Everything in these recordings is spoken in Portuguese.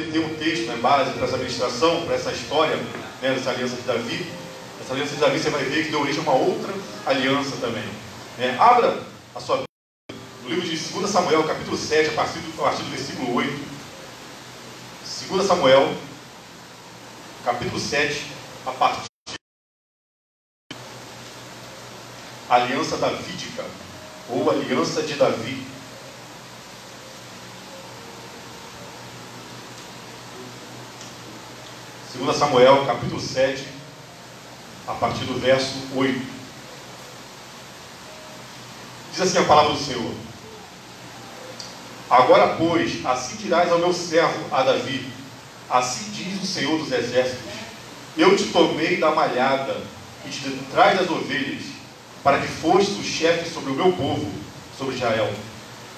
ter um texto né, base para essa administração, para essa história né, dessa aliança de Davi. Essa aliança de Davi você vai ver que deu origem a uma outra aliança também. É, abra a sua Bíblia no livro de 2 Samuel, capítulo 7, a partir do, a partir do versículo 8. 2 Samuel, capítulo 7, a partir aliança davídica, ou aliança de Davi. Segunda Samuel, capítulo 7, a partir do verso 8. Diz assim a palavra do Senhor. Agora, pois, assim dirás ao meu servo, a Davi, assim diz o Senhor dos Exércitos, eu te tomei da malhada e te traz das ovelhas, para que fostes o chefe sobre o meu povo, sobre Israel.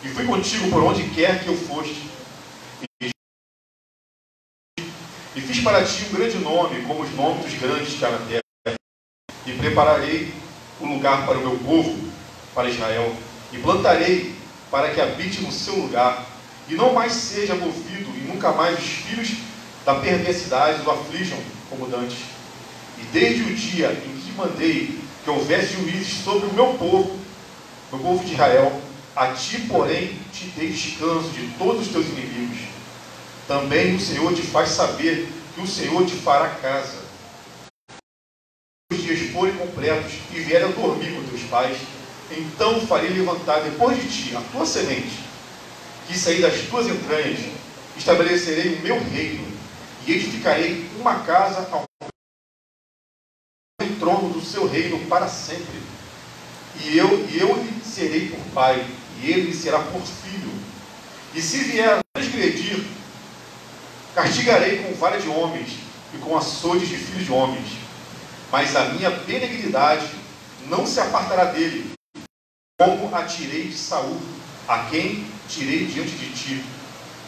E fui contigo por onde quer que eu foste. E fiz para ti um grande nome, como os nomes dos grandes que há na terra. E prepararei o lugar para o meu povo, para Israel. E plantarei para que habite no seu lugar. E não mais seja movido, e nunca mais os filhos da perversidade o aflijam como dantes. E desde o dia em que mandei que houvesse juízes sobre o meu povo, o povo de Israel, a ti, porém, te dei descanso de todos os teus inimigos. Também o Senhor te faz saber que o Senhor te fará casa. Os dias forem completos e vierem a dormir com teus pais, então farei levantar depois de ti a tua semente, que sair das tuas entranhas, estabelecerei o meu reino e edificarei uma casa ao trono do seu reino para sempre. E eu, e eu lhe serei por pai, e ele será por filho. E se vier transgredir, castigarei com vara de homens e com açoites de filhos de homens. Mas a minha benignidade não se apartará dele, como a tirei de Saul, a quem tirei diante de ti.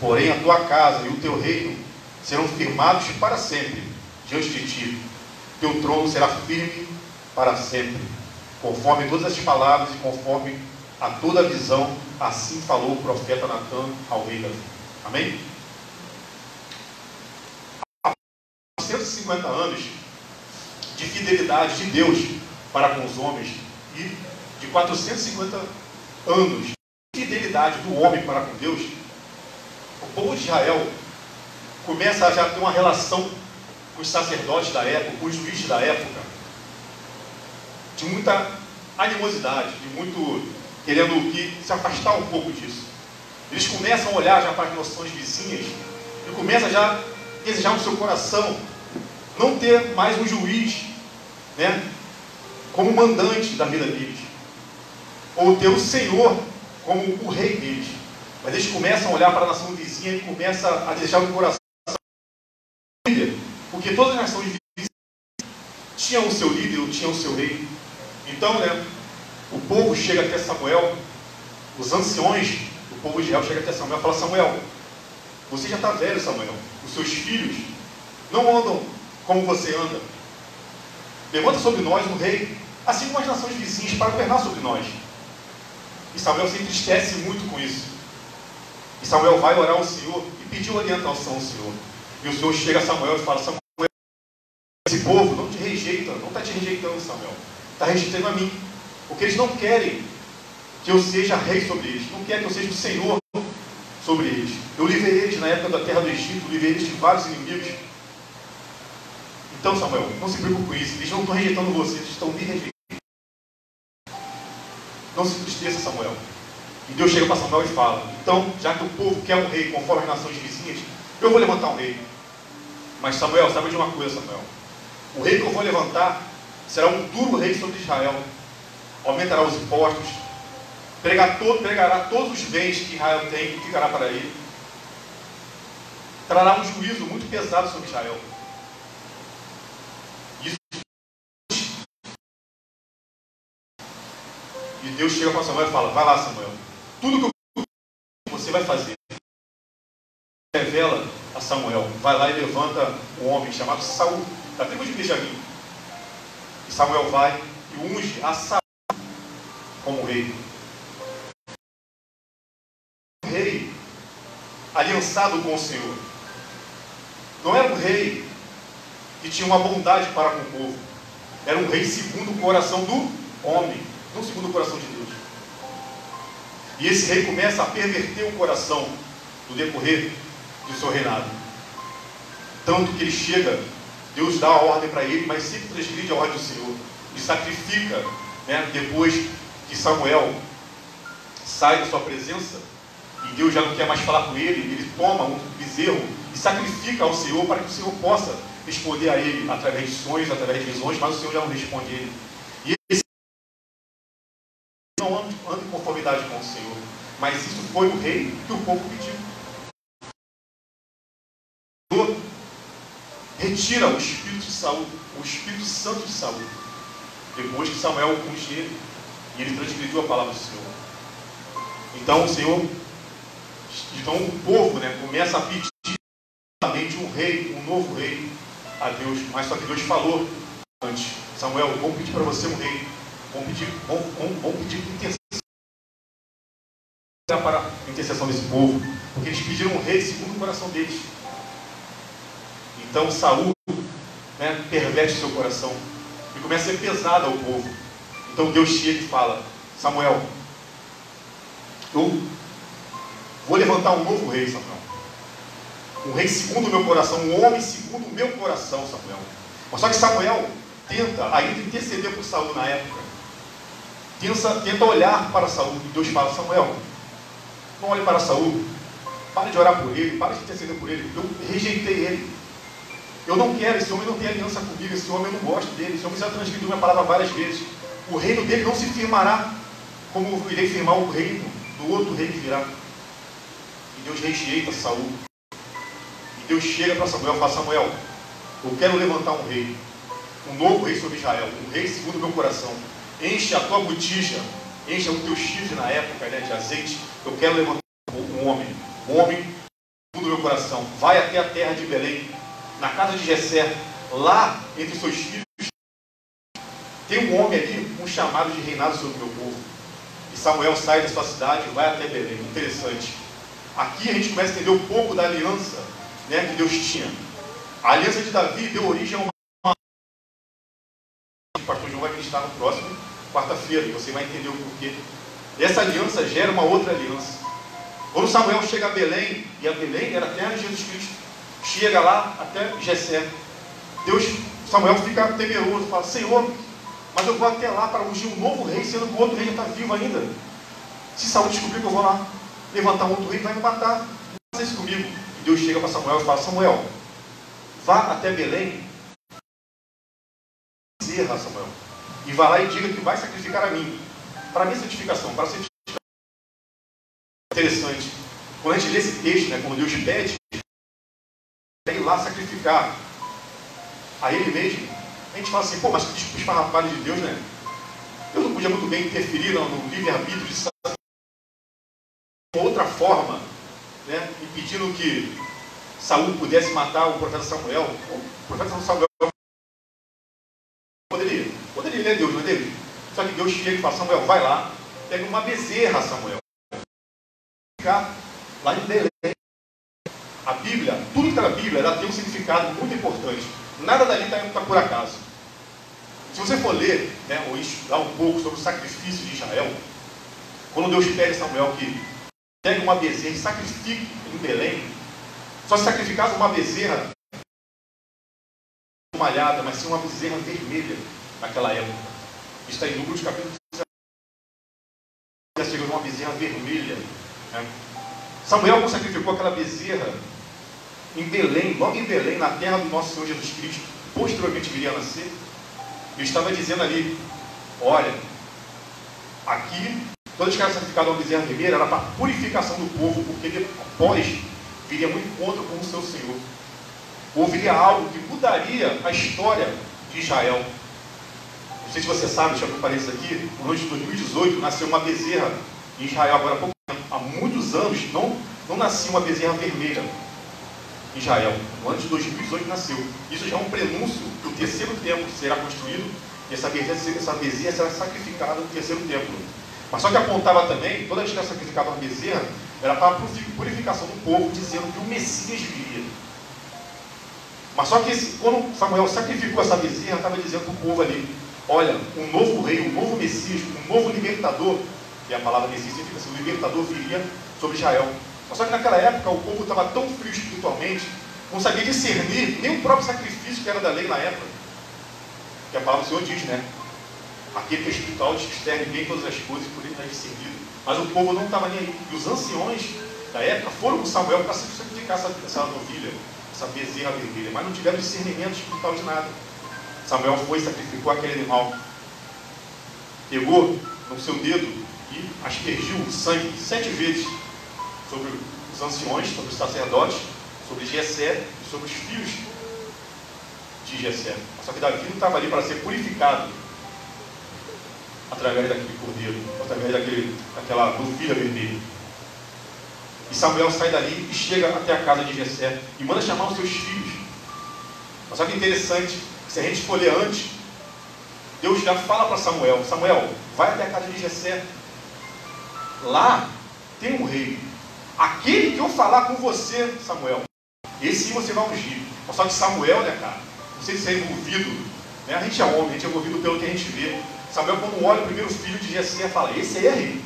Porém, a tua casa e o teu reino serão firmados para sempre diante de ti. Teu trono será firme para sempre. Conforme todas as palavras e conforme a toda a visão, assim falou o profeta Natan ao rei Davi. Amém? Há 150 anos de fidelidade de Deus para com os homens e de 450 anos de fidelidade do homem para com Deus, o povo de Israel começa a já ter uma relação com os sacerdotes da época, com os juízes da época, de muita animosidade, de muito querendo que se afastar um pouco disso. Eles começam a olhar já para as noções vizinhas e começam já a desejar no seu coração não ter mais um juiz, né, como mandante da vida deles, ou ter o Senhor como o rei deles. Mas eles começam a olhar para a nação vizinha e começam a desejar no coração porque todas as nações tinham o seu líder, tinham o seu rei. Então, né, o povo chega até Samuel, os anciões do povo de Israel chegam até Samuel e falam, Samuel, você já está velho, Samuel. Os seus filhos não andam como você anda. Levanta sobre nós um rei, assim como as nações vizinhas, para governar sobre nós. E Samuel se entristece muito com isso. E Samuel vai orar ao Senhor e pedir orientação ao Senhor. E o Senhor chega a Samuel e fala, Samuel, esse povo não te rejeita, não está te rejeitando, Samuel. Está rejeitando a mim. Porque eles não querem que eu seja rei sobre eles. Não querem que eu seja o Senhor sobre eles. Eu livrei eles na época da terra do Egito, livrei eles de vários inimigos. Então, Samuel, não se preocupe com isso. Eles não estão rejeitando você, eles estão me rejeitando. Não se entristeça, Samuel. E Deus chega para Samuel e fala: Então, já que o povo quer um rei conforme as nações vizinhas, eu vou levantar um rei. Mas Samuel, sabe de uma coisa, Samuel? O rei que eu vou levantar será um duro rei sobre Israel. Aumentará os impostos, pregar todo, pregará todos os bens que Israel tem e ficará para ele. Trará um juízo muito pesado sobre Israel. Isso. E Deus chega para Samuel e fala: Vai lá, Samuel. Tudo que você vai fazer. Revela a Samuel. Vai lá e levanta um homem chamado Saul da tribo de Benjamim. E Samuel vai e unge a Saul como rei. Um rei aliançado com o Senhor. não era um rei que tinha uma bondade para com o povo. Era um rei segundo o coração do homem, não segundo o coração de Deus. E esse rei começa a perverter o coração no decorrer do seu reinado. Tanto que ele chega, Deus dá a ordem para ele, mas sempre transgride a ordem do Senhor. E sacrifica, né, depois que Samuel sai da sua presença, e Deus já não quer mais falar com ele, ele toma um bezerro e sacrifica ao Senhor para que o Senhor possa responder a ele através de sonhos, através de visões, mas o Senhor já não responde a ele. E esse não anda, em conformidade com o Senhor. Mas isso foi o rei que o povo pediu. Retira o espírito de Saul, o Espírito Santo de Saul. Depois que Samuel unge ele, e ele transgrediu a palavra do Senhor. Então o Senhor, então o povo né, começa a pedir um rei, um novo rei a Deus, mas só que Deus falou antes, Samuel, vamos pedir para você um rei, vamos pedir, vamos, vamos pedir intercessão para a intercessão desse povo, porque eles pediram um rei segundo o coração deles. Então Saul né, perverte seu coração e começa a ser pesado ao povo. Então Deus chega e fala, Samuel, eu vou levantar um novo rei, Samuel um rei segundo o meu coração, um homem segundo o meu coração, Samuel. Mas só que Samuel tenta ainda interceder por Saul na época. Tenta, tenta olhar para Saul. E Deus fala, Samuel, não olhe para Saul. Pare de orar por ele, pare de interceder por ele. Eu rejeitei ele. Eu não quero, esse homem não tem aliança comigo, esse homem eu não gosto dele, esse homem já transgrediu minha palavra várias vezes. O reino dele não se firmará como irei firmar o reino do outro rei que virá. E Deus rejeita Saul. Deus chega para Samuel e fala: Samuel, eu quero levantar um rei, um novo rei sobre Israel, um rei segundo o meu coração. Enche a tua botija, enche o teu chifre na época né, de azeite. Eu quero levantar um homem, um homem segundo o meu coração. Vai até a terra de Belém, na casa de Jessé, lá entre seus filhos. Tem um homem ali, um chamado de reinado sobre o meu povo. E Samuel sai da sua cidade e vai até Belém. Interessante. Aqui a gente começa a entender um pouco da aliança né, que Deus tinha. A aliança de Davi deu origem a uma. O pastor João vai ministrar no próximo, quarta-feira, e você vai entender o porquê. Essa aliança gera uma outra aliança. Quando Samuel chega a Belém, e a Belém era a terra de Jesus Cristo, chega lá até Jessé. Deus, Samuel fica temeroso, fala, Senhor, mas eu vou até lá para ungir um novo rei, sendo que o outro rei já está vivo ainda. Se Saul descobrir que eu vou lá levantar um outro rei, vai me matar. Faça isso comigo. Deus chega para Samuel e fala: Samuel, vá até Belém, bezerra, Samuel, e vá lá e diga que vai sacrificar a mim, para a minha santificação, para a santificação. Interessante. Quando a gente lê esse texto, né, quando Deus pede, ir lá sacrificar a Ele mesmo, a gente fala assim, pô, mas que esparrapalho de Deus, né? Deus não podia muito bem interferir no livre-arbítrio de outra forma né, impedindo que Saul pudesse matar o profeta Samuel. O profeta Samuel é Deus, não é Deus? Só que Deus chega e fala, Samuel, vai lá, pega uma bezerra, Samuel. Ficar lá em Belém. A Bíblia, tudo que está na Bíblia, ela tem um significado muito importante. Nada dali está tá por acaso. Se você for ler, né, ou estudar um pouco sobre o sacrifício de Israel, quando Deus pede a Samuel que pegue uma bezerra e sacrifique em Belém. Só se sacrificasse uma bezerra malhada, mas sim uma bezerra vermelha naquela época. Está em Números capítulo já chegou uma bezerra vermelha. Né? Samuel sacrificou aquela bezerra em Belém, logo em Belém, na terra do nosso Senhor Jesus Cristo, posteriormente viria a nascer. Ele estava dizendo ali: olha, aqui Toda vez que era sacrificado uma bezerra vermelha, era para purificação do povo, porque depois viria um encontro com o seu Senhor. Ouviria algo que mudaria a história de Israel. Não sei se você sabe, preparar isso aqui. No ano de 2018 nasceu uma bezerra em Israel, agora há pouco tempo. Há muitos anos não, não nascia uma bezerra vermelha em Israel. No ano de 2018 nasceu. Isso já é um prenúncio que o terceiro templo será construído e essa bezerra, essa bezerra será sacrificada no terceiro templo. Mas só que apontava também, toda vez que era sacrificada uma bezerra, era para a purificação do povo, dizendo que o Messias viria. Mas só que esse, quando Samuel sacrificou essa bezerra, estava dizendo para o povo ali: olha, um novo rei, um novo Messias, um novo libertador, e a palavra Messias significa assim: o libertador viria sobre Israel. Mas só que naquela época o povo estava tão frio espiritualmente, não sabia discernir nem o próprio sacrifício que era da lei na época. Que a palavra do Senhor diz, né? Aquele que é espiritual discerne bem todas as coisas, por ele discernido. Mas o povo não estava nem aí. E os anciões da época foram com Samuel para sacrificar essa, essa novilha essa bezerra vermelha, mas não tiveram discernimento espiritual de nada. Samuel foi e sacrificou aquele animal. Pegou no seu dedo e aspergiu o sangue sete vezes sobre os anciões, sobre os sacerdotes, sobre Jessé e sobre os filhos de Jessé. Só que Davi não estava ali para ser purificado através daquele cordeiro, através daquele, daquela novilha vermelha. E Samuel sai dali e chega até a casa de Jessé e manda chamar os seus filhos. Mas que interessante, se a gente escolher antes, Deus já fala para Samuel, Samuel, vai até a casa de Jessé. Lá tem um rei. Aquele que eu falar com você, Samuel, esse você vai ungir. Só que Samuel, né, cara, não sei se você é envolvido, né? a gente é homem, a gente é envolvido pelo que a gente vê. Samuel, quando olha o primeiro filho de Jessé, fala, esse aí é rei.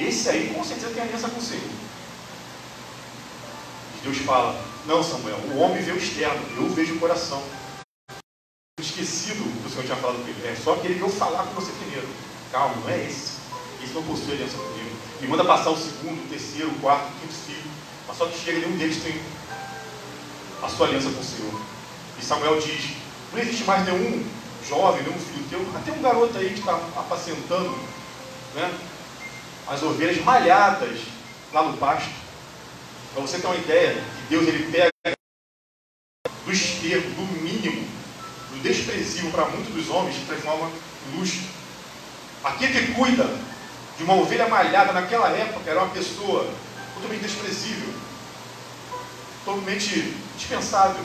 Esse aí com certeza tem aliança com Senhor. Deus fala: Não, Samuel, o homem vê o externo, eu vejo o coração. Esquecido do que o Senhor tinha falado com ele. É só aquele que eu falar com você primeiro. Calma, não é esse. Esse não possui aliança comigo. Me manda passar o segundo, o terceiro, o quarto, o quinto filho. Mas só que chega, nenhum deles tem a sua aliança com o Senhor. E Samuel diz: Não existe mais nenhum jovem, nenhum filho teu, até um garoto aí que está apacentando né, as ovelhas malhadas lá no pasto. Para você ter uma ideia, que Deus ele pega do esterco, do mínimo, do desprezível para muitos dos homens, e transforma em luxo. Aquele que cuida de uma ovelha malhada naquela época era uma pessoa totalmente desprezível, totalmente dispensável.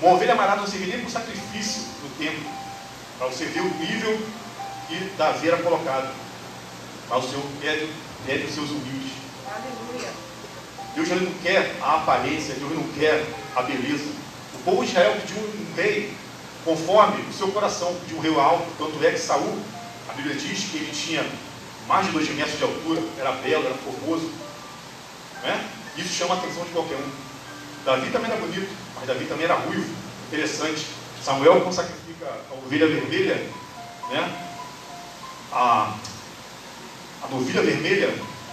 Uma ovelha malhada não servia nem para sacrifício no templo, para você ver o nível que Davi era colocado. Mas o Senhor pede, pede os seus humildes. Aleluia. Deus não quer a aparência, Deus não quer a beleza. O povo de Israel pediu um rei conforme o seu coração, pediu um rei alto, tanto é que Saul, a Bíblia diz que ele tinha mais de dois metros de altura, era belo, era formoso. Né? Isso chama a atenção de qualquer um. Davi também era bonito, mas Davi também era ruivo. Interessante. Samuel, quando sacrifica a ovelha vermelha, né? a, a novilha vermelha,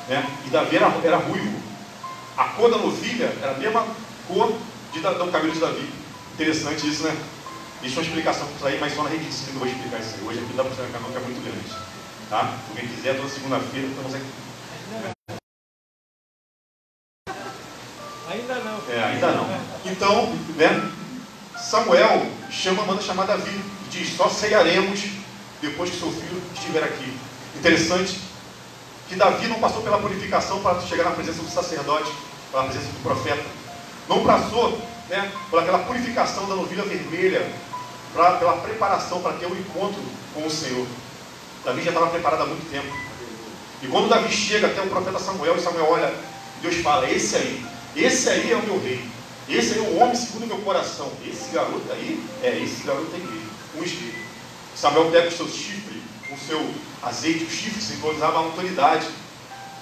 né? e Davi era, era ruivo. A cor da novilha era a mesma cor de, do cabelo de Davi. Interessante isso, né? Deixa uma explicação para isso aí, mas só na rede de ensino eu vou explicar isso aí. Hoje aqui dá para mostrar canal que é muito grande. Tá? Se alguém quiser, toda segunda-feira, estamos aqui. Ainda não. É, ainda não. Então, né? Samuel chama, manda chamar Davi e diz: Só ceiaremos depois que seu filho estiver aqui. Interessante que Davi não passou pela purificação para chegar na presença do sacerdote, pela presença do profeta. Não passou né, por aquela purificação da novilha vermelha, pela preparação para ter o um encontro com o Senhor. Davi já estava preparado há muito tempo. E quando Davi chega até o profeta Samuel, e Samuel olha, Deus fala: Esse aí, esse aí é o meu rei. Esse aí é o homem segundo o meu coração. Esse garoto aí, é esse garoto aí mesmo, um espírito. Samuel pega os seus chifres, o seu azeite, o chifre simbolizava a autoridade.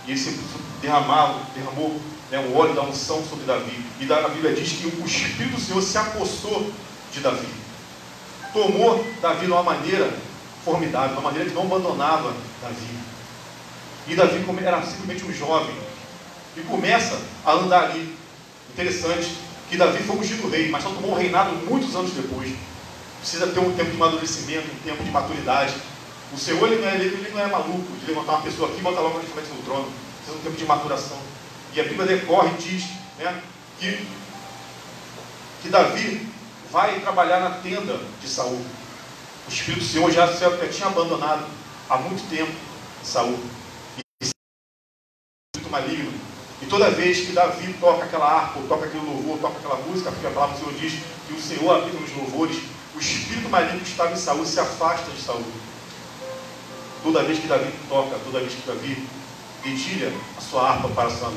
E ele se derramava, derramou né, o óleo da unção sobre Davi. E a Bíblia diz que o Espírito do Senhor se apossou de Davi. Tomou Davi de uma maneira formidável, de uma maneira que não abandonava Davi. E Davi era simplesmente um jovem. E começa a andar ali. Interessante que Davi foi ungido rei, mas só tomou um reinado muitos anos depois. Precisa ter um tempo de amadurecimento, um tempo de maturidade. O Senhor ele não, é, ele não é maluco de levantar uma pessoa aqui e botar logo frente no trono. Precisa de um tempo de maturação. E a Bíblia decorre e diz né, que, que Davi vai trabalhar na tenda de Saul. O Espírito do Senhor já, já tinha abandonado há muito tempo Saul. E muito maligno. E toda vez que Davi toca aquela harpa, toca aquele louvor, toca aquela música, porque a palavra do Senhor diz que o Senhor habita nos louvores, o espírito maligno que estava em Saul se afasta de Saul. Toda vez que Davi toca, toda vez que Davi dedilha a sua harpa para sua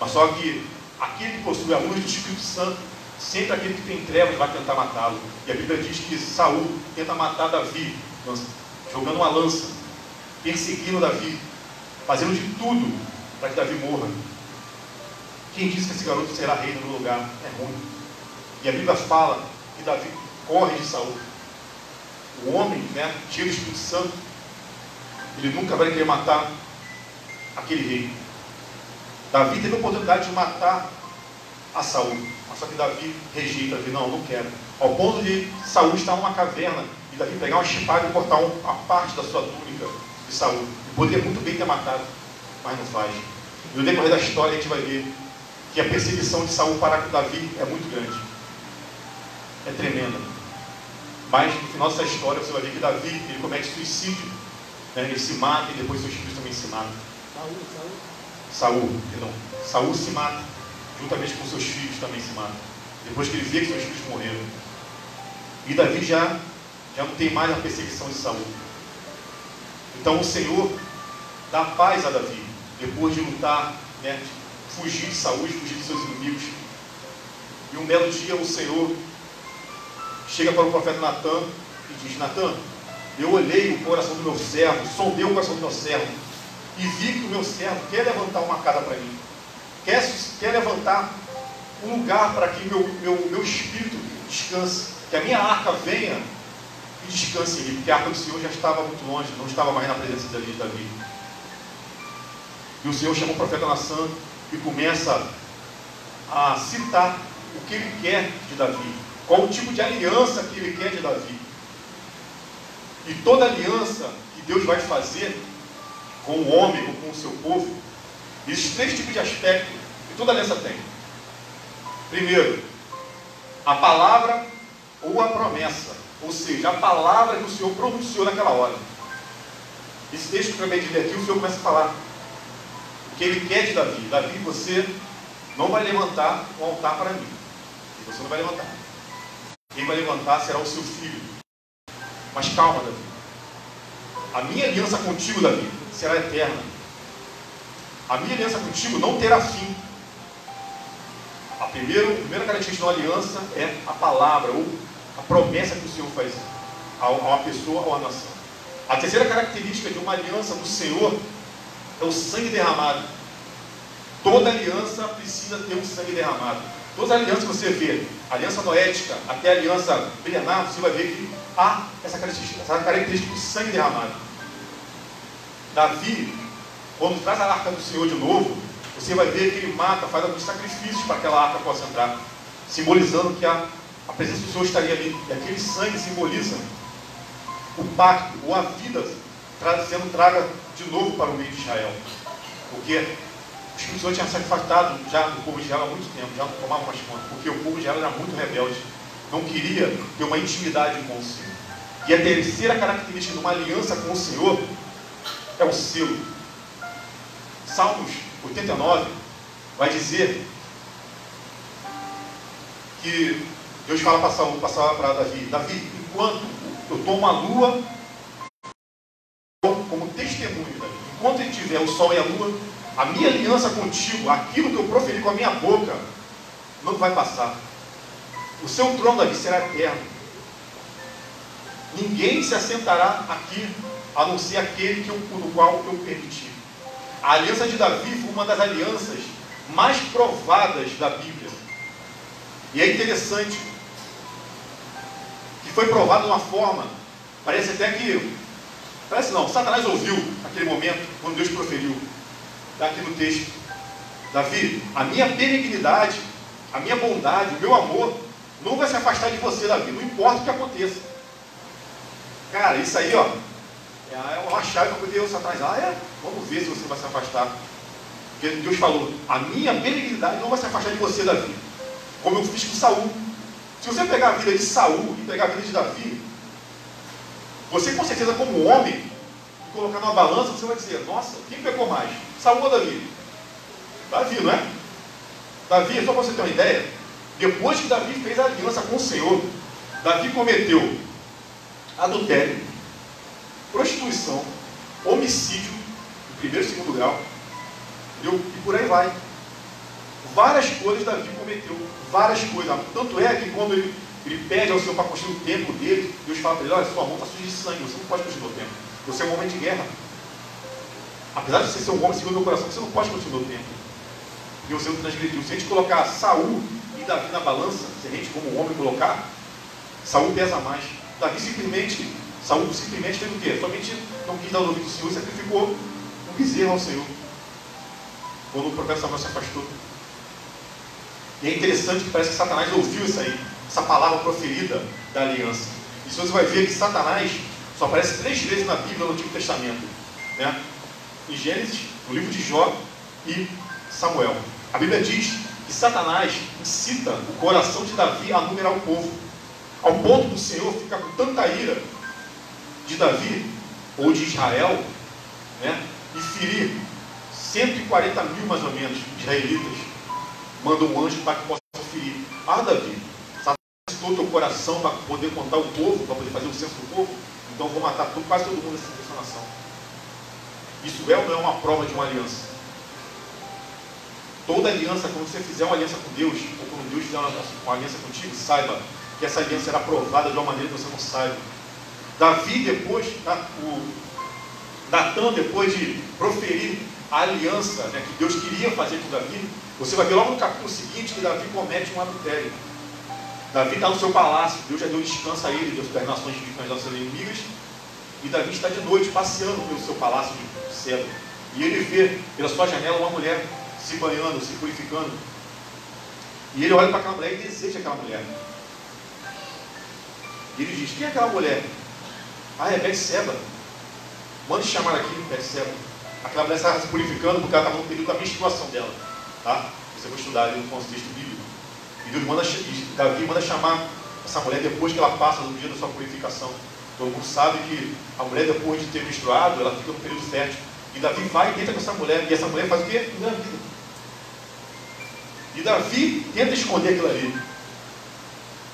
Mas só que aquele que possui a luz do Espírito Santo Sempre aquele que tem trevas vai tentar matá-lo. E a Bíblia diz que Saul tenta matar Davi, jogando uma lança, perseguindo Davi, fazendo de tudo para que Davi morra. Quem disse que esse garoto será rei no lugar? É ruim. E a Bíblia fala que Davi corre de Saul. O homem, né, cheio do Espírito Santo, ele nunca vai querer matar aquele rei. Davi teve a oportunidade de matar a Saul. Só que Davi rejeita, Davi, não, não quero. Ao ponto de Saul estar numa caverna e Davi pegar uma chipada e cortar uma parte da sua túnica de Saul. Ele poderia muito bem ter matado, mas não faz. No decorrer da história a gente vai ver que a perseguição de Saul para com Davi é muito grande. É tremenda. Mas no final dessa história você vai ver que Davi ele comete suicídio. Né? Ele se mata e depois seus filhos também se matam. Saul, Saul. Saul, perdão. Saul se mata, juntamente com seus filhos também se mata. Depois que ele vê que seus filhos morreram. E Davi já, já não tem mais a perseguição de Saul. Então o Senhor dá paz a Davi, depois de lutar, né, de fugir de Saul, fugir de seus inimigos. E um belo dia o Senhor chega para o profeta Natan e diz, Natan, eu olhei o coração do meu servo, sondei o coração do meu servo, e vi que o meu servo quer levantar uma casa para mim, quer, quer levantar um lugar para que meu, meu, meu espírito descanse, que a minha arca venha e descanse ali, porque a arca do Senhor já estava muito longe, não estava mais na presença de Davi. E o Senhor chama o profeta Nassã e começa a citar o que ele quer de Davi, qual o tipo de aliança que ele quer de Davi. E toda aliança que Deus vai fazer com o homem ou com o seu povo, existem três tipos de aspectos que toda aliança tem. Primeiro, a palavra ou a promessa, ou seja, a palavra que o Senhor pronunciou naquela hora. Esse texto que eu acabei de ler aqui, o Senhor começa a falar o que ele quer de Davi. Davi, você não vai levantar um altar para mim. Você não vai levantar. Quem vai levantar será o seu filho. Mas calma, Davi. A minha aliança contigo, Davi, será eterna. A minha aliança contigo não terá fim. A, primeira, a primeira característica de uma aliança é a palavra, ou a promessa que o Senhor faz a uma pessoa ou a nação. A terceira característica de uma aliança do Senhor é o sangue derramado. Toda aliança precisa ter um sangue derramado. Todas as alianças que você vê, aliança noética até aliança milenar, você vai ver que há essa característica, essa característica do sangue derramado. Davi, quando traz a arca do Senhor de novo, você vai ver que ele mata, faz alguns sacrifícios para que aquela arca possa entrar, simbolizando que a, a presença do Senhor estaria ali. E aquele sangue simboliza o pacto, ou a vida sendo traga de novo para o meio de Israel. Porque o Espírito Santo tinha se afastado já do povo de Israel há muito tempo, já não tomava mais conta, porque o povo de Israel era muito rebelde, não queria ter uma intimidade com o Senhor. E a terceira característica de uma aliança com o Senhor é o selo. Salmos 89 vai dizer que Deus fala para Saul, para Davi, Davi, enquanto eu tomo a lua como testemunho, Davi, enquanto ele tiver o sol e a lua, a minha aliança contigo, aquilo que eu proferi com a minha boca, não vai passar. O seu trono, Davi, será eterno. Ninguém se assentará aqui a não ser aquele que eu, no qual eu permiti. A aliança de Davi foi uma das alianças mais provadas da Bíblia. E é interessante que foi provado de uma forma, parece até que, parece não, Satanás ouviu naquele momento, quando Deus proferiu, daqui no texto, Davi, a minha benignidade, a minha bondade, o meu amor, não vai se afastar de você, Davi, não importa o que aconteça. Cara, isso aí, ó, é uma chave para Deus atrás. Ah, é? Vamos ver se você vai se afastar. Porque Deus falou: a minha benignidade não vai se afastar de você, Davi. Como eu fiz com Saul. Se você pegar a vida de Saul e pegar a vida de Davi, você com certeza, como homem, e colocar numa balança, você vai dizer: Nossa, quem pecou mais? Saul ou Davi? Davi, não é? Davi, só para você ter uma ideia, depois que Davi fez a aliança com o Senhor, Davi cometeu adultério, prostituição, homicídio, de primeiro e segundo grau, entendeu? e por aí vai. Várias coisas Davi cometeu, várias coisas. Tanto é que quando ele, ele pede ao Senhor para construir o templo dele, Deus fala para ele, olha, sua mão está suja de sangue, você não pode construir o templo. Você é um homem de guerra. Apesar de você ser um homem segundo o meu coração, você não pode construir o templo. E você não transgrediu. Se a gente colocar Saul e Davi na balança, se a gente como homem colocar, Saul pesa mais. Davi simplesmente, Saul simplesmente fez o quê? Somente não quis dar o ouvido do Senhor e sacrificou um bezerro ao Senhor. Quando o profeta Samuel se afastou. E é interessante que parece que Satanás ouviu isso aí, essa palavra proferida da aliança. E se você vai ver que Satanás só aparece três vezes na Bíblia no Antigo Testamento. Né? Em Gênesis, no livro de Jó e Samuel. A Bíblia diz que Satanás incita o coração de Davi a numerar o povo. Ao ponto do Senhor ficar com tanta ira de Davi, ou de Israel, né? e ferir 140 mil mais ou menos israelitas. Manda um anjo para que possa ferir. Ah, Davi, Satanás citou teu coração para poder contar o povo, para poder fazer o censo do povo. Então vou matar todo, quase todo mundo nessa nação. Isso é ou não é uma prova de uma aliança? Toda aliança, quando você fizer uma aliança com Deus, ou quando Deus fizer uma aliança contigo, saiba que essa aliança será provada de uma maneira que você não saiba. Davi, depois, o Natan, depois de proferir a aliança né, que Deus queria fazer com Davi, você vai ver logo no capítulo seguinte que Davi comete um adultério. Davi está no seu palácio, Deus já deu descanso a ele das nações que ficam as inimigas, e Davi está de noite passeando pelo seu palácio de cedro. E ele vê pela sua janela uma mulher se banhando, se purificando. E ele olha para aquela mulher e deseja aquela mulher. E ele diz: Quem é aquela mulher? Ah, é Betseba. Mande chamar aqui, Betseba. Aquela mulher estava se purificando porque ela estava no período da menstruação dela. Tá? Você vai estudar ali no contexto bíblico. E Deus manda, Davi manda chamar essa mulher depois que ela passa do dia da sua purificação. Todo mundo sabe que a mulher, depois de ter menstruado, ela fica no período fértil. E Davi vai e tenta com essa mulher. E essa mulher faz o quê? Engravida. E Davi tenta esconder aquilo ali.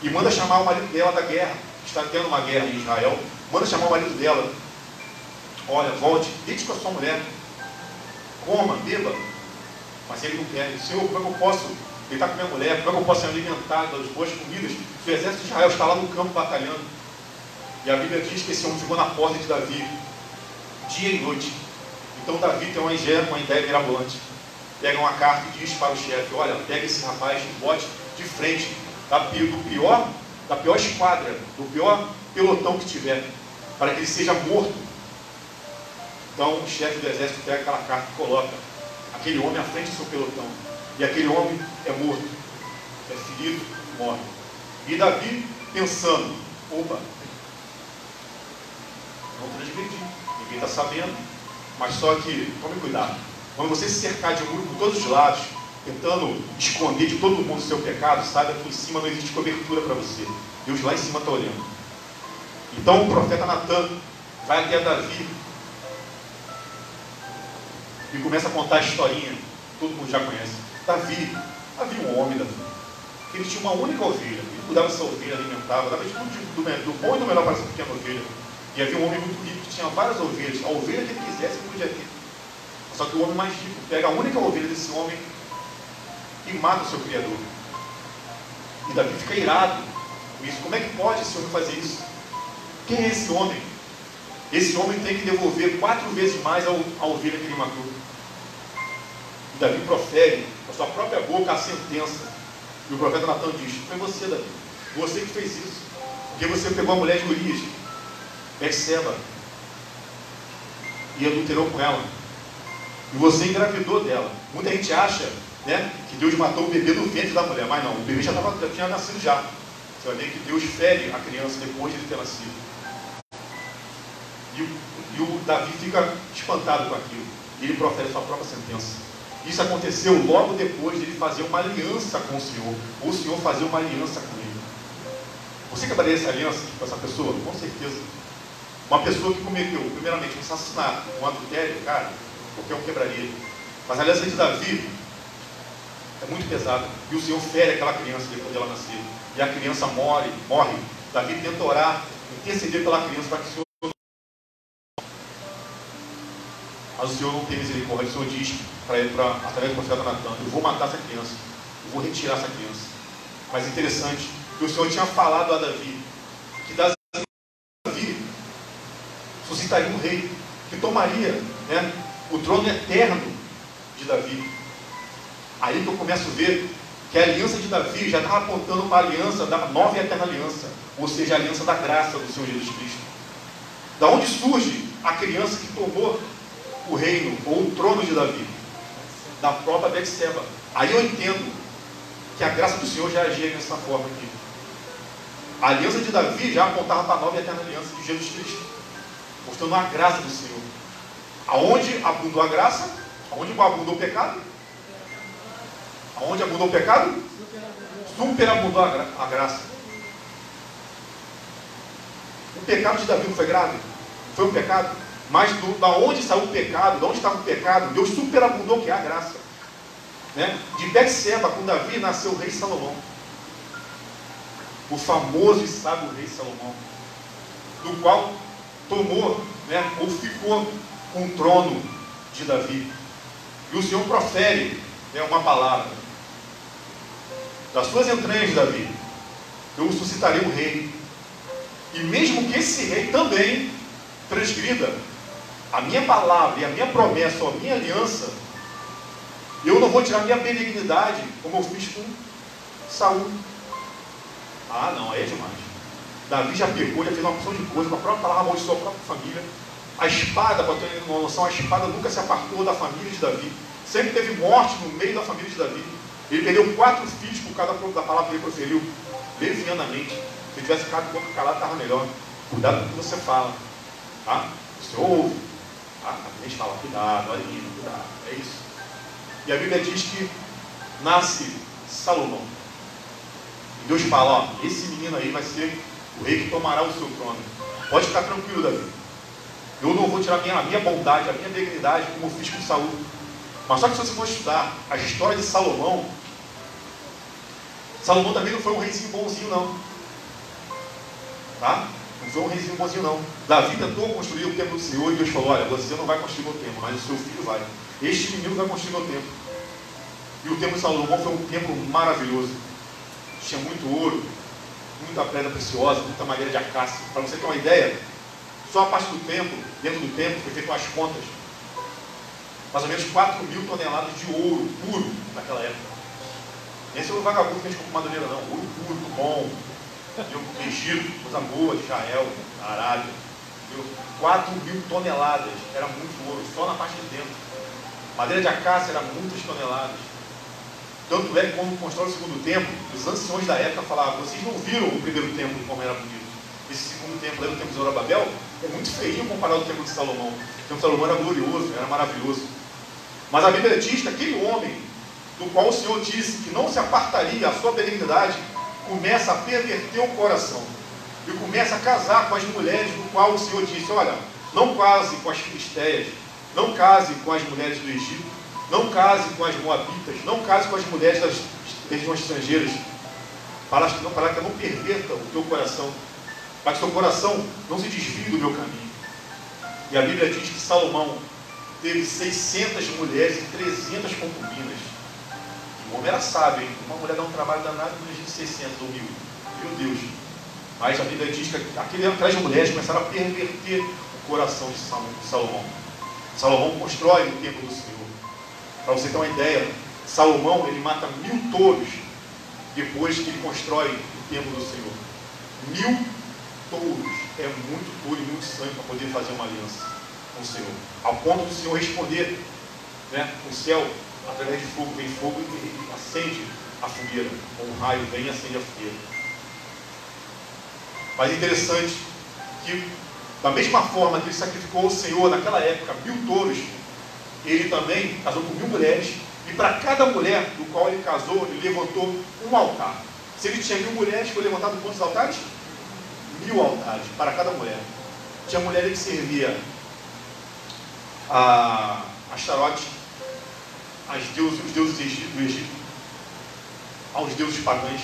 E manda chamar o marido dela da guerra. Está tendo uma guerra em Israel. Manda chamar o marido dela. Olha, volte, deite com a sua mulher. Coma, beba. Mas ele não quer. Senhor, como é que eu posso deitar com minha mulher? Como é que eu posso ser alimentado das boas comidas? O exército de Israel está lá no campo batalhando. E a Bíblia diz que esse homem ficou na porta de Davi, dia e noite. Então Davi tem uma ideia, uma ideia mirabolante. Pega uma carta e diz para o chefe, olha, pega esse rapaz e bote de frente da, pior, da pior esquadra, do pior pelotão que tiver, para que ele seja morto. Então o chefe do exército pega aquela carta e coloca aquele homem à frente do seu pelotão. E aquele homem é morto, é ferido, morre. E Davi pensando, opa, não transgredi, ninguém está sabendo, mas só que tome cuidado. Quando você se cercar de muro por todos os lados, tentando esconder de todo mundo o seu pecado, saiba que em cima não existe cobertura para você. Deus lá em cima está olhando. Então o profeta Natan vai até Davi e começa a contar a historinha. Todo mundo já conhece. Davi, havia um homem, Davi, que ele tinha uma única ovelha. Ele cuidava dessa ovelha, alimentava, dava de tudo do, do bom e do melhor para essa pequena ovelha. E havia um homem muito rico que tinha várias ovelhas. A ovelha que ele quisesse, ele podia ter. Só que o homem mais rico pega a única ovelha desse homem e mata o seu criador. E Davi fica irado com isso. Como é que pode esse homem fazer isso? Quem é esse homem? Esse homem tem que devolver quatro vezes mais a ovelha que ele matou. E Davi profere com a sua própria boca a sentença. E o profeta Natan diz: Foi você, Davi. Você que fez isso. Porque você pegou a mulher de Urias, Perceba. E adulterou com ela. E você engravidou dela. Muita gente acha né, que Deus matou o bebê no ventre da mulher, mas não, o bebê já, tava, já tinha nascido já. Você vai ver que Deus fere a criança depois de ele ter nascido. E o, e o Davi fica espantado com aquilo. Ele profere sua própria sentença. Isso aconteceu logo depois de ele fazer uma aliança com o Senhor. Ou o Senhor fazer uma aliança com ele. Você quebraria essa aliança com essa pessoa? Com certeza. Uma pessoa que cometeu, primeiramente, um assassinato, um adultério, cara, qualquer um quebraria. Mas a aliança de Davi é muito pesada. E o Senhor fere aquela criança depois dela nascer. E a criança morre, morre. Davi tenta orar, interceder pela criança para que o Senhor. Mas o Senhor não tem misericórdia. O Senhor diz para ele, pra, através do profeta Natan, eu vou matar essa criança, eu vou retirar essa criança. Mas interessante, que o Senhor tinha falado a Davi, que Davi suscitaria um rei, que tomaria né, o trono eterno de Davi. Aí que eu começo a ver que a aliança de Davi já estava apontando para a aliança da nova e eterna aliança, ou seja, a aliança da graça do Senhor Jesus Cristo. Da onde surge a criança que tomou o reino ou o trono de Davi? Da própria Betseba. Aí eu entendo que a graça do Senhor já agia dessa forma aqui. A aliança de Davi já apontava para a nova e eterna aliança de Jesus Cristo, mostrando a graça do Senhor. Aonde abundou a graça? Aonde abundou o pecado? Aonde abundou o pecado? Superabundou a, gra a graça. O pecado de Davi não foi grave? Foi um pecado? Mas do, da onde saiu o pecado, de onde estava o pecado, Deus superabundou que é a graça. Né? De Betseba, com Davi, nasceu o rei Salomão. O famoso e sábio rei Salomão. Do qual tomou, né, ou ficou com o trono de Davi. E o Senhor profere né, uma palavra. Das suas entranhas, Davi, eu suscitarei um rei. E mesmo que esse rei também transgrida a minha palavra e a minha promessa, a minha aliança, eu não vou tirar minha benignidade, como eu fiz com Saul. Ah, não, aí é demais. Davi já pegou, já fez uma porção de coisa, com a própria palavra amaldiçoou a própria família. A espada, para ter uma noção, a espada nunca se apartou da família de Davi. Sempre teve morte no meio da família de Davi. Ele perdeu quatro filhos por causa da palavra que ele proferiu, levianamente. Se tivesse ficado um pouco calado, estava melhor. Cuidado com o que você fala. Tá? Senhor ouve. Tá? A gente fala, cuidado, olha aí, cuidado. É isso. E a Bíblia diz que nasce Salomão. E Deus fala, ó, esse menino aí vai ser o rei que tomará o seu trono. Pode ficar tranquilo, Davi. Eu não vou tirar a minha, a minha bondade, a minha dignidade, como eu fiz com Saul. Mas só que se você for estudar a história de Salomão, Salomão também não foi um reizinho bonzinho, não. Tá? Não foi um reizinho bonzinho, não. Davi tentou construir o templo do Senhor e Deus falou: Olha, você não vai construir meu templo, mas o seu filho vai. Este menino vai construir meu templo. E o templo de Salomão foi um templo maravilhoso. Tinha muito ouro, muita pedra preciosa, muita madeira de acácia. Para você ter uma ideia, só a parte do templo, dentro do templo, foi feito as contas. Mais ou menos 4 mil toneladas de ouro puro naquela época. Esse é o vagabundo que a gente compra madureira, não. Ouro puro, bom. Viu? Egito, coisa boa, Israel, Arábia. Viu? 4 mil toneladas. Era muito ouro, só na parte de dentro. Madeira de acácia era muitas toneladas. Tanto é que quando constrói o segundo templo, os anciões da época falavam, vocês não viram o primeiro templo como era bonito. Esse segundo templo, aí, o templo de Zorobabel, é muito feio comparado ao templo de Salomão. O templo de Salomão era glorioso, era maravilhoso. Mas a Bíblia diz que aquele homem, do qual o Senhor disse que não se apartaria a sua benignidade, começa a perverter o coração. E começa a casar com as mulheres do qual o Senhor disse, olha, não case com as filisteias, não case com as mulheres do Egito, não case com as moabitas, não case com as mulheres das regiões estrangeiras, para que não, para que não perverta o teu coração, para que teu coração não se desvie do meu caminho. E a Bíblia diz que Salomão teve 600 mulheres e 300 concubinas. O homem era sábio, hein? Uma mulher dá um trabalho danado, imagina 600 ou mil. Meu Deus. Mas a Bíblia diz que aquelas mulheres começaram a perverter o coração de Salomão. Salomão constrói o templo do Senhor. Para você ter uma ideia, Salomão ele mata mil touros depois que ele constrói o templo do Senhor. Mil touros. É muito touro e muito sangue para poder fazer uma aliança com o Senhor. Ao ponto do Senhor responder, né? O céu, através de fogo, vem fogo e acende a fogueira. Ou um raio vem e acende a fogueira. Mas é interessante que, da mesma forma que ele sacrificou o Senhor naquela época, mil touros, ele também casou com mil mulheres, e para cada mulher do qual ele casou, ele levantou um altar. Se ele tinha mil mulheres, foi levantado quantos altares? Mil altares para cada mulher. Tinha mulher que servia a Astarote, as deuses, os deuses do Egito, aos deuses pagãos,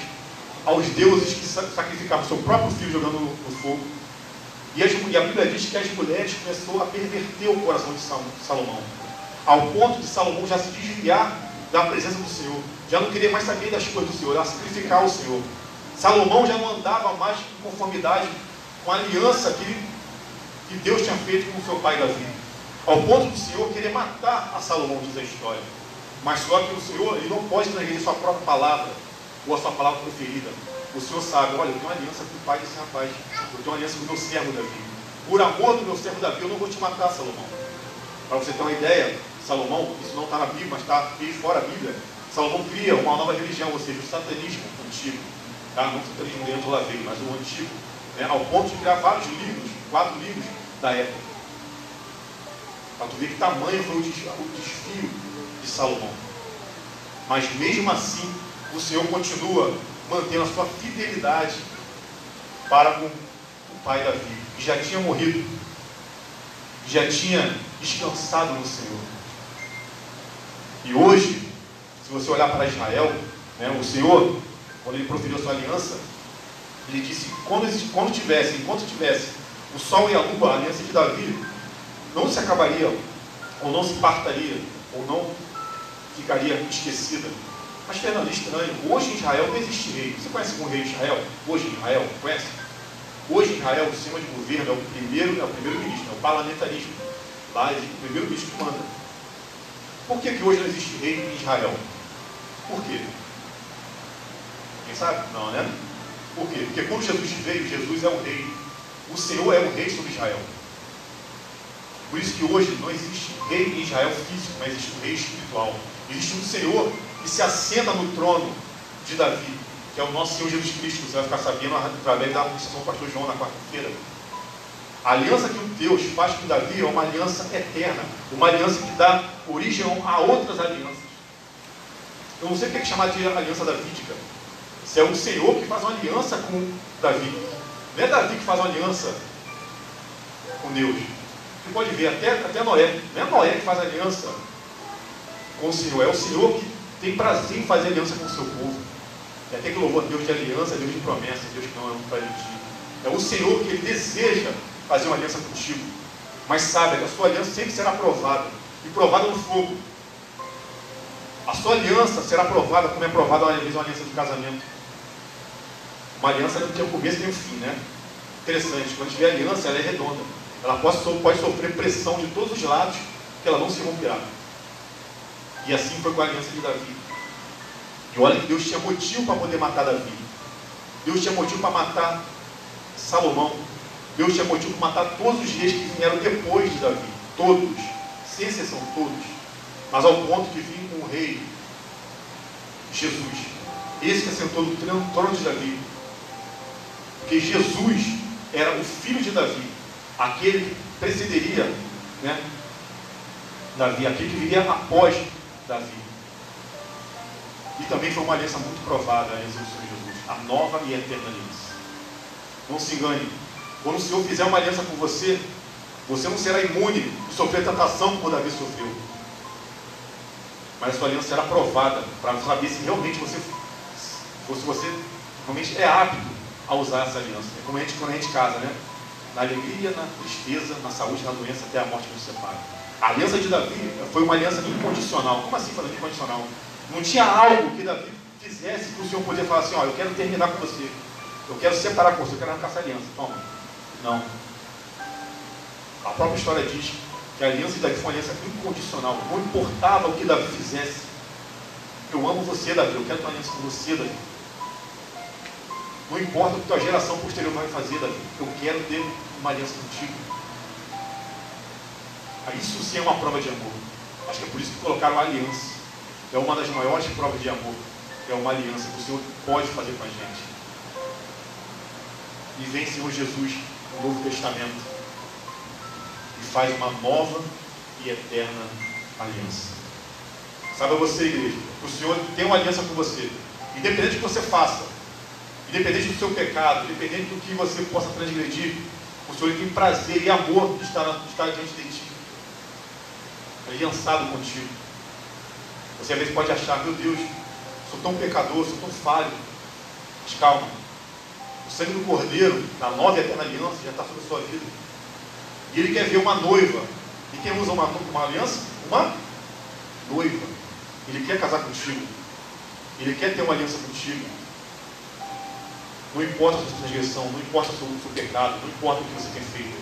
aos deuses que sacrificavam seu próprio filho jogando no fogo. E, as, e a Bíblia diz que as mulheres começou a perverter o coração de Salomão, ao ponto de Salomão já se desviar da presença do Senhor, já não queria mais saber das coisas do Senhor, a sacrificar o Senhor. Salomão já não andava mais em conformidade com a aliança que, que Deus tinha feito com seu pai Davi. Ao ponto do Senhor querer matar a Salomão, diz a história. Mas só que o Senhor ele não pode transgredir sua própria palavra, ou a sua palavra preferida. O Senhor sabe, olha, eu tenho uma aliança com o pai desse rapaz, eu tenho uma aliança com o meu servo Davi. Por amor do meu servo Davi, eu não vou te matar, Salomão. Para você ter uma ideia, Salomão, isso não está na Bíblia, mas está fora da Bíblia. Salomão cria uma nova religião, ou seja, o satanismo antigo. Tá? Não o satanismo dentro lá veio, mas o antigo. Né? Ao ponto de criar vários livros, quatro livros da época. Para tu ver que tamanho foi o desfio de Salomão. Mas mesmo assim, o Senhor continua mantendo a sua fidelidade para com o pai Davi, que já tinha morrido, já tinha descansado no Senhor. E hoje, se você olhar para Israel, né, o Senhor, quando ele proferiu a sua aliança, ele disse: quando, quando tivesse, enquanto tivesse o sol e a lua, a aliança de Davi, não se acabaria, ou não se partaria, ou não ficaria esquecida. Mas, Fernando, estranho. Hoje em Israel não existe rei. Você conhece algum rei de Israel? Hoje em Israel? Conhece? Hoje em Israel, o sistema de governo é o primeiro, é o primeiro ministro, é o parlamentarismo. Lá existe o primeiro ministro que manda. Por que, que hoje não existe rei em Israel? Por quê? Quem sabe? Não, né? Por quê? Porque quando Jesus veio, Jesus é o rei. O Senhor é o rei sobre Israel. Por isso que hoje não existe rei em Israel físico, mas existe um rei espiritual. Existe um Senhor que se assenta no trono de Davi, que é o nosso Senhor Jesus Cristo. Você vai ficar sabendo através da ministração do pastor João na quarta-feira. A aliança que o Deus faz com Davi é uma aliança eterna, uma aliança que dá origem a outras alianças. Eu não sei o que é chamar de aliança davídica. Se é o Senhor que faz uma aliança com Davi. Não é Davi que faz uma aliança com Deus. Você pode ver, até, até Noé. Não é Noé que faz aliança com o Senhor. É o Senhor que tem prazer em fazer aliança com o seu povo. É até que louvou a Deus de aliança, Deus de promessa, Deus que não é um para É o Senhor que ele deseja fazer uma aliança contigo. Mas sabe que a sua aliança sempre será provada. E provada no fogo. A sua aliança será provada como é provada uma aliança de casamento. Uma aliança não tem o começo nem o fim, né? Interessante. Quando tiver aliança, ela é redonda. Ela pode, pode sofrer pressão de todos os lados, que ela não se romperá. E assim foi com a aliança de Davi. E olha que Deus tinha motivo para poder matar Davi. Deus tinha motivo para matar Salomão. Deus tinha motivo para matar todos os reis que vieram depois de Davi. Todos. Sem exceção, todos. Mas ao ponto que vinha com o rei Jesus. Esse que assentou no trono de Davi. Porque Jesus era o filho de Davi. Aquele que precederia né, Davi. Aquele que viria após Davi. E também foi uma aliança muito provada a aliança Senhor Jesus. A nova e eterna aliança. Não se engane. Quando o Senhor fizer uma aliança com você, você não será imune de sofrer tentação como Davi sofreu. Mas a sua aliança será provada para saber se realmente você, se você realmente é apto a usar essa aliança. É como a gente, quando a gente casa, né? Na alegria, na tristeza, na saúde, na doença, até a morte nos separa. A aliança de Davi foi uma aliança incondicional. Como assim falando incondicional? Não tinha algo que Davi fizesse para o Senhor poder falar assim, ó, eu quero terminar com você. Eu quero separar com você, eu quero arrancar essa aliança. Toma. Não. A própria história diz que a aliança de Davi foi uma aliança incondicional. Não importava o que Davi fizesse. Eu amo você, Davi. Eu quero ter uma aliança com você, Davi. Não importa o que tua geração posterior vai fazer, Davi. Eu quero ter uma aliança contigo. Isso sim é uma prova de amor. Acho que é por isso que colocaram aliança. É uma das maiores provas de amor. É uma aliança que o Senhor pode fazer com a gente. E vem Senhor Jesus no Novo Testamento e faz uma nova e eterna aliança. Sabe você, igreja, o Senhor tem uma aliança com você. Independente do que você faça, independente do seu pecado, independente do que você possa transgredir, o Senhor tem prazer e amor de estar, de estar diante de ti aliançado contigo. Você às vezes pode achar, meu Deus, sou tão pecador, sou tão falho. Mas calma. O sangue do Cordeiro, na nova e eterna aliança, já está sobre a sua vida. E Ele quer ver uma noiva. E quem usa uma, uma aliança? Uma noiva. Ele quer casar contigo. Ele quer ter uma aliança contigo. Não importa a sua transgressão, não importa o seu, o seu pecado, não importa o que você tem feito.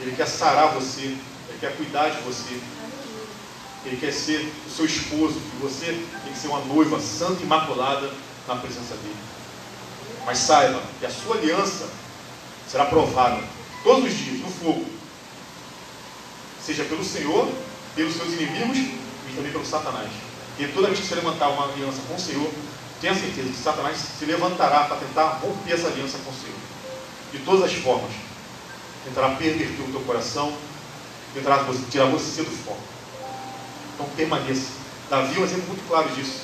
Ele quer sarar você, quer cuidar de você. Ele quer ser o seu esposo, e você tem que ser uma noiva santa e imaculada na presença dele. Mas saiba que a sua aliança será provada todos os dias no fogo, seja pelo Senhor, pelos seus inimigos e também pelo Satanás. E toda vez que você levantar uma aliança com o Senhor, tenha certeza que Satanás se levantará para tentar romper essa aliança com o Senhor. De todas as formas. Tentará perverter o teu coração, tentará tirar você do foco. Então permaneça. Davi é um exemplo muito claro disso.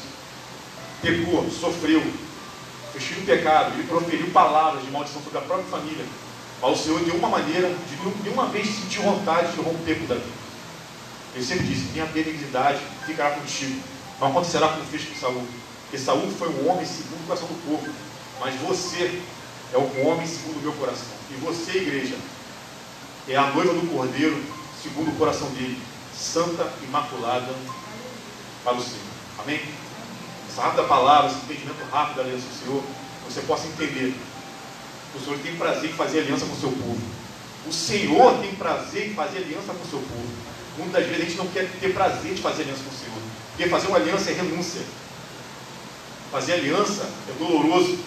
Pecou, sofreu, fez filho pecado, ele proferiu palavras de maldição sobre a própria família. Mas o Senhor, de uma maneira, de nenhuma vez sentiu vontade de romper com Davi. Ele sempre disse: Minha benignidade ficará contigo. Não acontecerá como fez com Saul. Porque Saul foi um homem segundo o coração do povo. Mas você é um homem segundo o meu coração. E você, igreja, é a noiva do Cordeiro, segundo o coração dele. Santa, imaculada para o Senhor. Amém? Essa rápida palavra, esse entendimento rápido da aliança do Senhor, você possa entender o Senhor tem prazer em fazer aliança com o seu povo. O Senhor tem prazer em fazer aliança com o seu povo. Muitas vezes a gente não quer ter prazer de fazer aliança com o Senhor. Porque fazer uma aliança é renúncia. Fazer aliança é doloroso.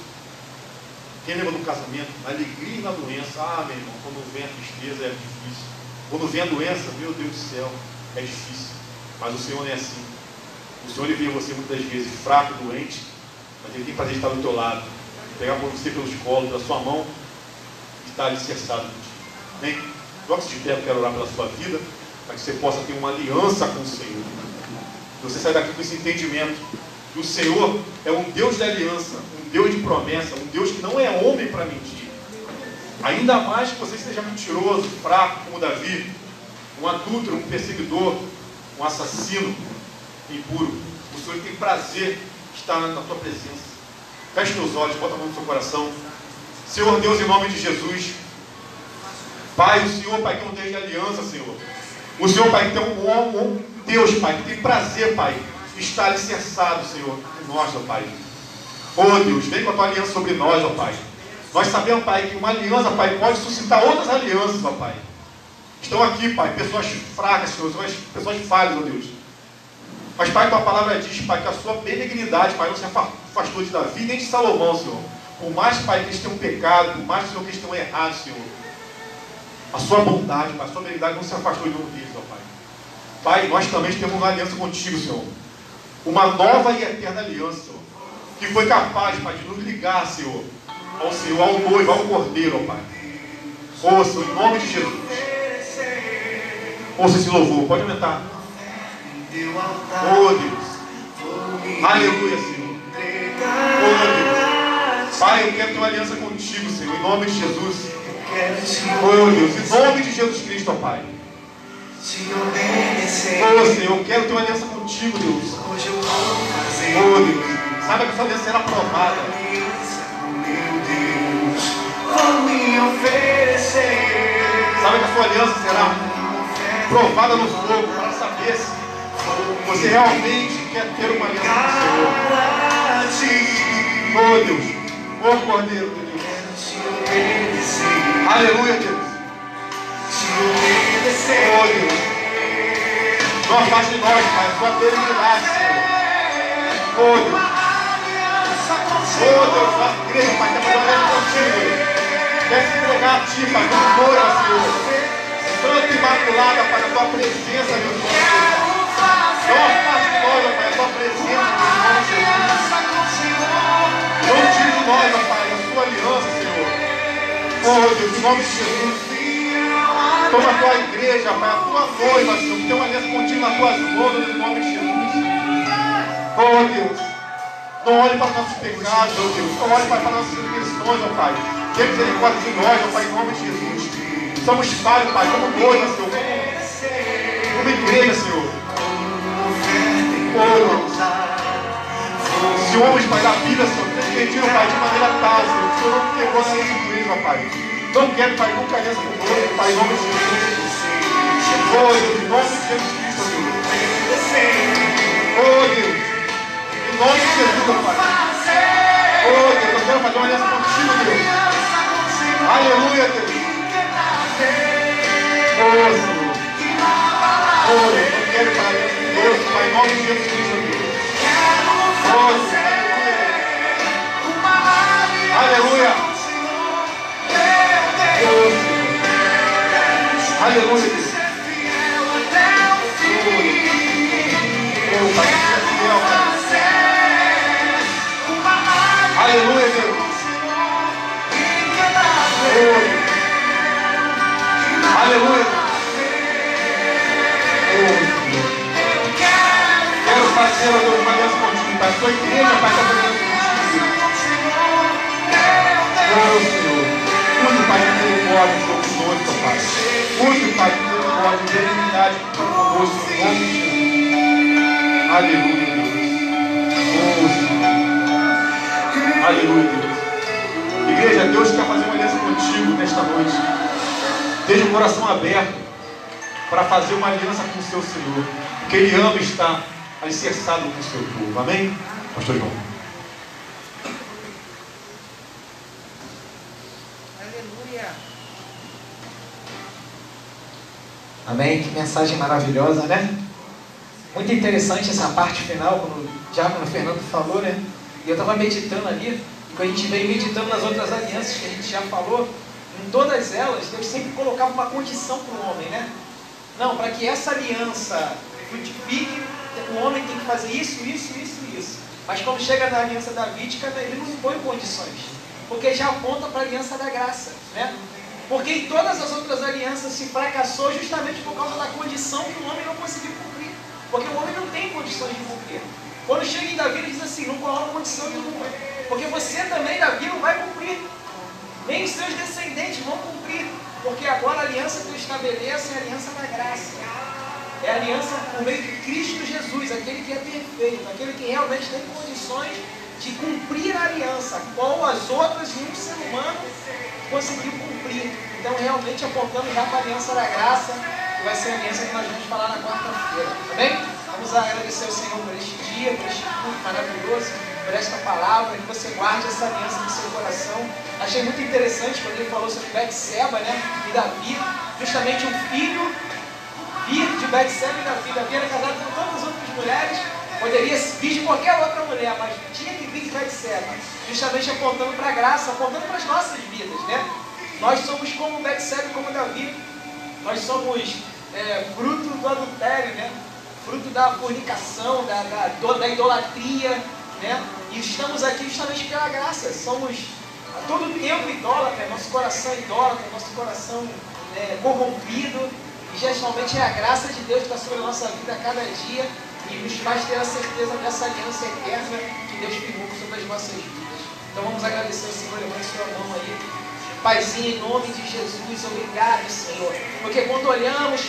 Quem lembra do casamento? Na alegria e na doença. Ah, meu irmão, quando vem a tristeza é difícil. Quando vem a doença, meu Deus do céu, é difícil. Mas o Senhor não é assim. O Senhor ele vê você muitas vezes fraco, doente, mas Ele tem prazer de estar do teu lado. Pegar por você pelos colos, da sua mão, e estar alicerçado contigo. Amém? Jogue-se de pé, eu quero orar pela sua vida, para que você possa ter uma aliança com o Senhor. Você saia daqui com esse entendimento. Que o Senhor é um Deus de aliança, um Deus de promessa, um Deus que não é homem para mentir. Ainda mais que você seja mentiroso, fraco como Davi, um adúltero, um perseguidor, um assassino impuro. O Senhor tem prazer estar na tua presença. Feche teus olhos, bota a mão no seu coração. Senhor Deus, em nome de Jesus. Pai, o Senhor, Pai, que é um Deus de aliança, Senhor. O Senhor, Pai, que é um, um Deus, Pai, que tem prazer, Pai, estar alicerçado, Senhor, em nós, ó Pai. Oh Deus, vem com a tua aliança sobre nós, ó Pai. Nós sabemos, Pai, que uma aliança, Pai, pode suscitar outras alianças, ó Pai. Estão aqui, Pai, pessoas fracas, Senhor, pessoas falhas, ó Deus. Mas, Pai, tua palavra diz, Pai, que a sua benignidade, Pai, não se afastou de Davi nem de Salomão, Senhor. Por mais, Pai, que eles tenham pecado, por mais, Senhor, que eles tenham errado, Senhor. A sua bondade, Pai, a sua benignidade não se afastou de nenhum deles, ó Pai. Pai, nós também temos uma aliança contigo, Senhor. Uma nova e eterna aliança, Senhor. Que foi capaz, Pai, de nos ligar, Senhor, ao Senhor, ao noivo, ao cordeiro, ó Pai. Senhor, em nome de Jesus. Ouça esse louvor, pode aumentar. Oh Deus. Aleluia, Senhor. Oh Deus. Pai, eu quero ter uma aliança contigo, Senhor, em nome de Jesus. Oh Deus, em nome de Jesus Cristo, ó Pai. Oh Senhor, eu quero ter uma aliança contigo, Deus. Oh Deus. Sabe que essa aliança será aprovada. Sabe que a sua aliança será provada no fogo para saber se você realmente quer ter uma aliança com o Senhor. Oh Deus, oh Cordeiro de Deus. Aleluia, Deus. Oh Deus. Não afaste de nós, Pai, a sua benignidade, Senhor. Oh Deus. Oh Deus, nossa igreja, Pai, temos uma aliança contigo. Quer se entregar a Ti, Pai, como noiva, Senhor. Santa Imaculada, Pai, na Tua presença, meu Deus. Nós, ó Pai, a Tua presença, Não tire nós, Pai, a Sua aliança, Senhor. Oh Deus, em nome de Jesus. Toma a tua igreja, Pai, a tua noiva, Senhor, tem uma aliança contínua nas tuas mãos, em nome de Jesus. Oh Deus, não olhe para os nossos pecados, oh Deus, não olhe para as nossas intenções, ó Pai. Tem misericórdia de nós, ó Pai, em nome de Jesus. Somos falhos, Pai, como noiva, Senhor, como, igreja, Senhor. Oh Deus. Se homens, Pai, da Bíblia, Senhor, transmitiram, Pai, de maneira tal, Senhor, Senhor não quebrou a aliança com eles, ó Pai. Não quero, Pai, nunca aliança conosco, Pai, em nome de Jesus. Oh, Deus, em nome de Jesus Cristo, Deus. Oh, Deus. Em nome de Jesus, Pai. Oh, Deus, eu quero fazer uma aliança contigo, Deus. Aleluia, Deus. Oh, Senhor. Oh, eu quero com Deus, Pai, em nome de Jesus Cristo. Oh, Senhor. Aleluia. Oh. Aleluia, Deus. Oh, Pai, Pai. Aleluia. Quero fazer, Deus, uma aliança contigo, Pai. Sua igreja, Pai, está fazendo contigo. Oh, Senhor. Muito, Pai, de misericórdia por conosco, Pai. Muito, Pai, de misericórdia, de benignidade por conosco, em nome de. Aleluia, Deus. Oh. Aleluia, Deus. Nesta noite. Esteja o coração aberto para fazer uma aliança com o seu Senhor. Porque Ele ama estar alicerçado com o seu povo. Amém? Pastor João. Aleluia. Amém? Que mensagem maravilhosa, né? Muito interessante essa parte final, quando o Diácono Fernando falou, né? E eu estava meditando ali, e quando a gente veio meditando nas outras alianças que a gente já falou, em todas elas, Deus sempre colocava uma condição para o homem, né? Não, para que essa aliança frutifique, o homem tem que fazer isso, isso, isso isso. Mas quando chega na aliança davídica, ele não impõe condições, porque já aponta para a aliança da graça, né? Porque em todas as outras alianças se fracassou justamente por causa da condição que o homem não conseguiu cumprir. Porque o homem não tem condições de cumprir. Quando chega em Davi, ele diz assim: não coloca condição nenhuma. Porque você também, Davi, não vai cumprir. Nem os seus descendentes vão cumprir. Porque agora a aliança que eu estabeleço é a aliança da graça. É a aliança por meio de Cristo Jesus, aquele que é perfeito, aquele que realmente tem condições de cumprir a aliança, qual as outras nenhum ser humano conseguiu cumprir. Então, realmente apontando já para a aliança da graça, que vai ser a aliança que nós vamos falar na quarta-feira. Amém? Vamos agradecer ao Senhor por este dia, por este culto maravilhoso, por esta palavra, que você guarde essa aliança no seu coração. Achei muito interessante quando ele falou sobre Betseba, né? E Davi, justamente um filho vir de Betseba e Davi. Davi era casado com tantas outras mulheres, poderia vir de qualquer outra mulher, mas tinha que vir de Betseba, justamente apontando para a graça, apontando para as nossas vidas, né? Nós somos como Betseba como Davi, nós somos é, fruto do adultério, né? Fruto da fornicação, da, da, da idolatria, né? E estamos aqui justamente pela graça, somos a todo tempo idólatra, nosso coração é idólatra, nosso coração é, corrompido, e geralmente é a graça de Deus que está sobre a nossa vida a cada dia e nos faz ter a certeza dessa aliança eterna que Deus firmou sobre as nossas vidas. Então vamos agradecer ao Senhor, levante sua mão aí. Paizinho, em nome de Jesus, obrigado, Senhor. Porque quando olhamos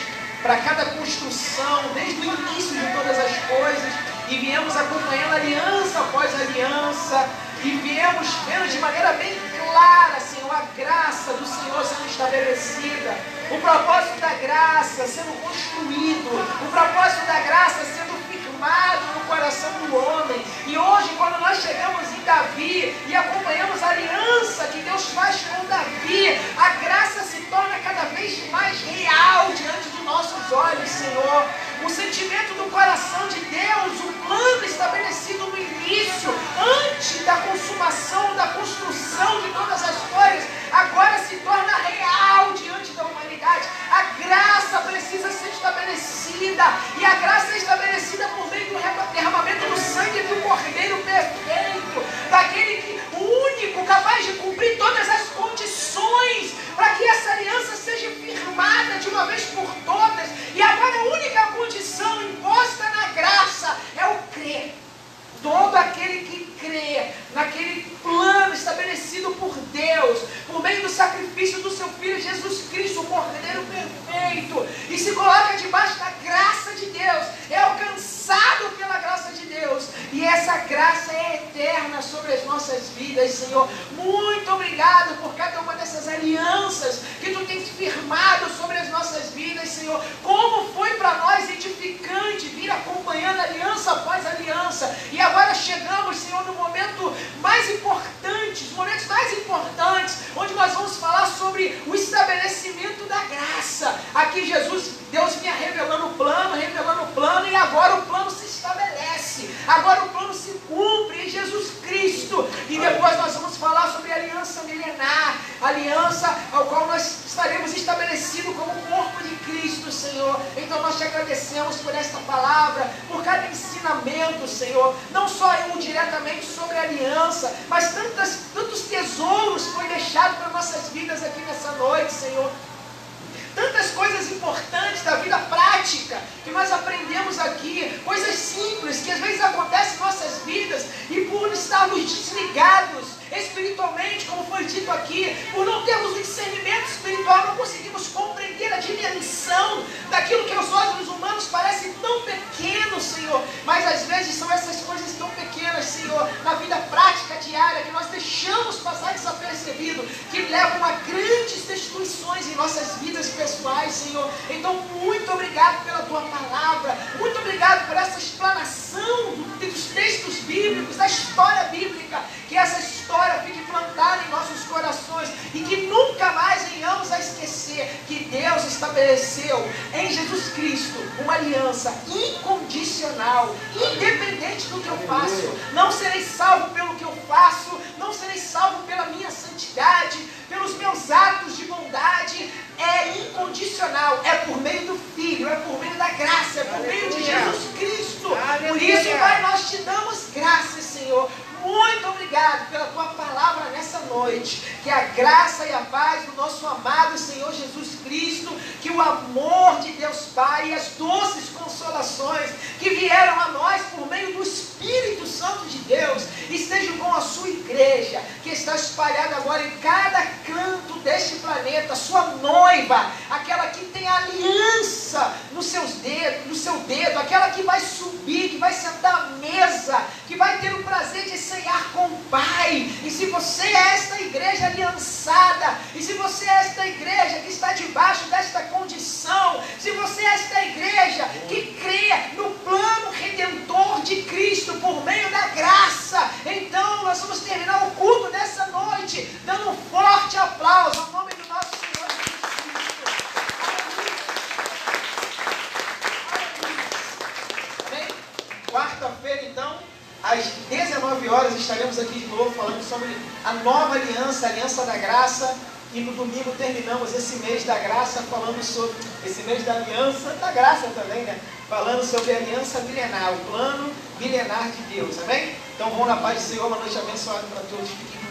para cada construção, desde o início de todas as coisas, e viemos acompanhando aliança após aliança, e viemos vendo de maneira bem clara, Senhor, a graça do Senhor sendo estabelecida, o propósito da graça sendo construído, o propósito da graça sendo estabelecida, e a graça é estabelecida por meio do derramamento do sangue do Cordeiro perfeito, daquele que, o único capaz de cumprir todas as condições para que essa aliança seja firmada de uma vez por todas. E agora a única condição imposta na graça é o crer. Todo aquele que crê naquele plano estabelecido por Deus, por meio do sacrifício do seu Filho Jesus Cristo, o Cordeiro perfeito, e se coloca debaixo da graça de Senhor. Muito obrigado por cada uma dessas alianças que tu tens firmado sobre as nossas vidas, Senhor. Como foi para nós edificante vir acompanhando aliança após aliança. E agora chegamos, Senhor, no momento mais importante, os momentos mais importantes, onde nós vamos falar sobre o estabelecimento da graça. Aqui Jesus, Deus vinha revelando o plano, revelando o plano, e agora o plano se estabelece. Agora o plano se cumpre em Jesus Cristo. E depois nós vamos falar sobre a aliança milenar, aliança ao qual nós estaremos estabelecidos como corpo de Cristo, Senhor. Então nós te agradecemos por esta palavra, por cada ensinamento, Senhor. Não só um diretamente sobre a aliança, mas tantas, tantos tesouros foi deixado para nossas vidas aqui nessa noite, Senhor tantas coisas importantes da vida prática que nós aprendemos aqui, coisas simples que às vezes acontecem em nossas vidas e por estarmos desligados espiritualmente, como foi dito aqui, por não termos o discernimento espiritual, não conseguimos compreender a dimensão daquilo que aos olhos humanos parece tão pequeno, Senhor. Mas às vezes são essas coisas tão pequenas, Senhor, na vida prática diária, que nós deixamos passar desapercebido, que levam a grandes destruições em nossas vidas pessoais, Senhor. Então, muito obrigado pela tua palavra, muito obrigado por essa explanação dos textos bíblicos, da história bíblica, que essa história fique plantada em nossos corações e que nunca mais venhamos a esquecer que Deus estabeleceu em Jesus Cristo uma aliança incondicional, independente do que eu faço. Não serei salvo pelo que eu faço, não serei salvo pela minha santidade, pelos meus atos de bondade. É incondicional, é por meio do Filho, é por meio da graça, é por meio de Jesus Cristo. Por isso, Pai, nós te damos graças, Senhor, muito obrigado pela tua palavra nessa noite. Que a graça e a paz do nosso amado Senhor Jesus Cristo, que o amor de Deus Pai e as doces consolações que vieram a nós por meio do Espírito Santo de Deus estejam com a sua igreja, que está espalhada agora em cada canto deste planeta, sua noiva, aquela que tem aliança nos seus dedos, no seu dedo, aquela que vai subir, que vai sentar à mesa, que vai ter o prazer de ceiar com o Pai. E se você é esta igreja aliançada, e se você é esta igreja que está debaixo desta condição, se você é esta igreja que crê no plano redentor de Cristo por meio da graça, então nós vamos terminar o culto dessa noite dando um forte aplauso ao nome do nosso Senhor Jesus Cristo. Quarta-feira, então, às 19 horas, estaremos aqui de novo falando sobre a nova aliança, a aliança da graça. E no domingo terminamos esse mês da graça falando sobre esse mês da aliança da graça também, né? Falando sobre a aliança milenar, o plano milenar de Deus, amém? Então vão na paz do Senhor, uma noite abençoada para todos. Fiquem